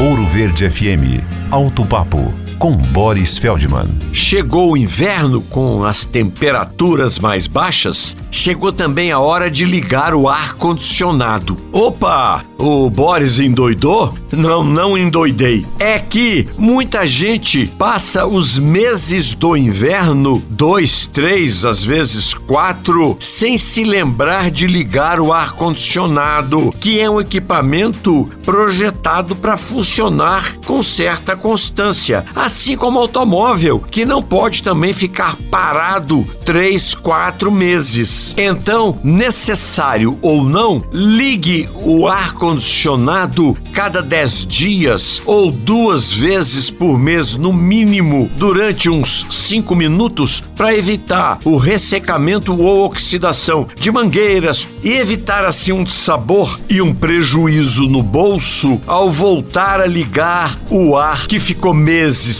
Ouro Verde FM. Alto Papo com Boris Feldman. Chegou o inverno com as temperaturas mais baixas, chegou também a hora de ligar o ar condicionado. Opa, o Boris endoidou? Não, não endoidei. É que muita gente passa os meses do inverno, dois, três, às vezes quatro, sem se lembrar de ligar o ar condicionado, que é um equipamento projetado para funcionar com certa constância assim como automóvel, que não pode também ficar parado três, quatro meses. Então, necessário ou não, ligue o ar-condicionado cada dez dias ou duas vezes por mês, no mínimo, durante uns cinco minutos, para evitar o ressecamento ou oxidação de mangueiras e evitar assim um sabor e um prejuízo no bolso ao voltar a ligar o ar que ficou meses